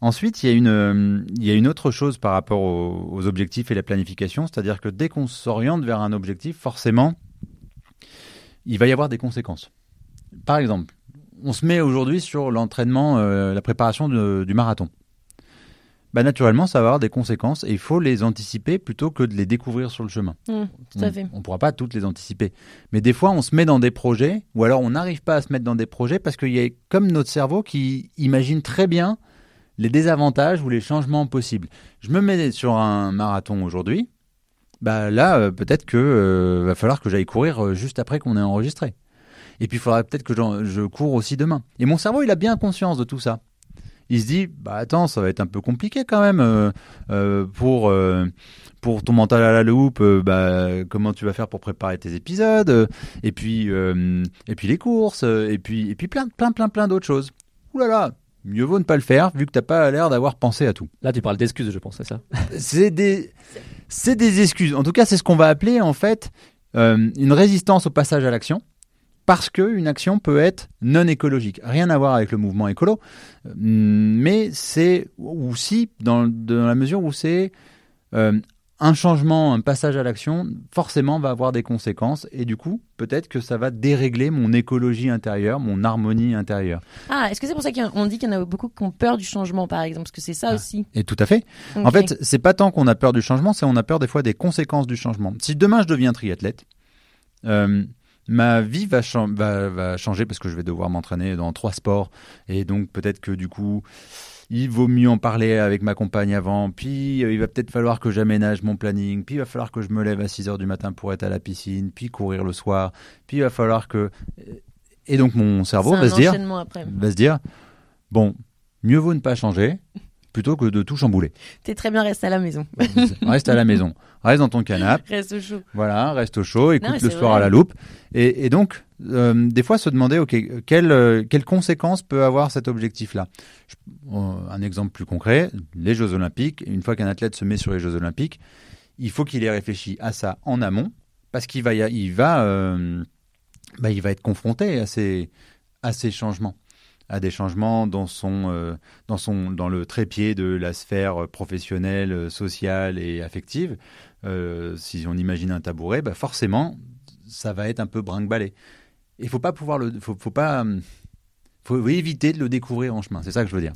Ensuite, il y, a une, euh, il y a une autre chose par rapport aux, aux objectifs et la planification, c'est-à-dire que dès qu'on s'oriente vers un objectif, forcément, il va y avoir des conséquences. Par exemple, on se met aujourd'hui sur l'entraînement, euh, la préparation de- du marathon. Bah, naturellement, ça va avoir des conséquences et il faut les anticiper plutôt que de les découvrir sur le chemin. Mmh, tout à On- fait. On ne pourra pas toutes les anticiper. Mais des fois, on se met dans des projets, ou alors on n'arrive pas à se mettre dans des projets parce qu'il y a comme notre cerveau qui imagine très bien les désavantages ou les changements possibles. Je me mets sur un marathon aujourd'hui, bah là, euh, peut-être que euh, va falloir que j'aille courir euh, juste après qu'on ait enregistré. Et puis, il faudra peut-être que je cours aussi demain. Et mon cerveau, il a bien conscience de tout ça. Il se dit, bah attends, ça va être un peu compliqué quand même pour pour ton mental à la loupe. bah comment tu vas faire pour préparer tes épisodes Et puis et puis les courses. et puis et puis plein plein plein plein d'autres choses. Ouh là là, mieux vaut ne pas le faire vu que t'as pas l'air d'avoir pensé à tout. Là, tu parles d'excuses, je pense, c'est ça C'est des c'est des excuses. En tout cas, c'est ce qu'on va appeler en fait euh, une résistance au passage à l'action. Parce qu'une action peut être non écologique. Rien à voir avec le mouvement écolo, euh, mais c'est aussi dans, dans la mesure où c'est euh, un changement, un passage à l'action, forcément va avoir des conséquences et du coup, peut-être que ça va dérégler mon écologie intérieure, mon harmonie intérieure. Ah, est-ce que c'est pour ça qu'on dit qu'il y en a beaucoup qui ont peur du changement, par exemple? Parce que c'est ça Ah. aussi. Et tout à fait. En fait, c'est pas tant qu'on a peur du changement, c'est on a peur des fois des conséquences du changement. Si demain je deviens triathlète, euh, ma vie va, va, va changer parce que je vais devoir m'entraîner dans trois sports. Et donc peut-être que du coup il vaut mieux en parler avec ma compagne avant, puis euh, il va peut-être falloir que j'aménage mon planning, puis il va falloir que je me lève à 6 heures du matin pour être à la piscine, puis courir le soir, puis il va falloir que... Et donc mon cerveau va se dire, après. va se dire, bon, mieux vaut ne pas changer plutôt que de tout chambouler. T'es très bien resté à la maison. Reste à la maison, reste dans ton canapé, Reste au chaud. voilà, reste au chaud, écoute mais le soir vrai. à la loupe. Et, et donc, euh, des fois, se demander, ok, quelles euh, quelles conséquences peut avoir cet objectif-là? Je- euh, Un exemple plus concret, les Jeux Olympiques. Une fois qu'un athlète se met sur les Jeux Olympiques, il faut qu'il ait réfléchi à ça en amont, parce qu'il va, il va, bah, il va être confronté à ces, à ces changements à des changements dans son euh, dans son dans le trépied de la sphère professionnelle, euh, sociale et affective. Euh, si on imagine un tabouret, bah forcément ça va être un peu brinque-ballé. Il faut pas pouvoir le faut, faut pas hum, faut éviter de le découvrir en chemin. C'est ça que je veux dire.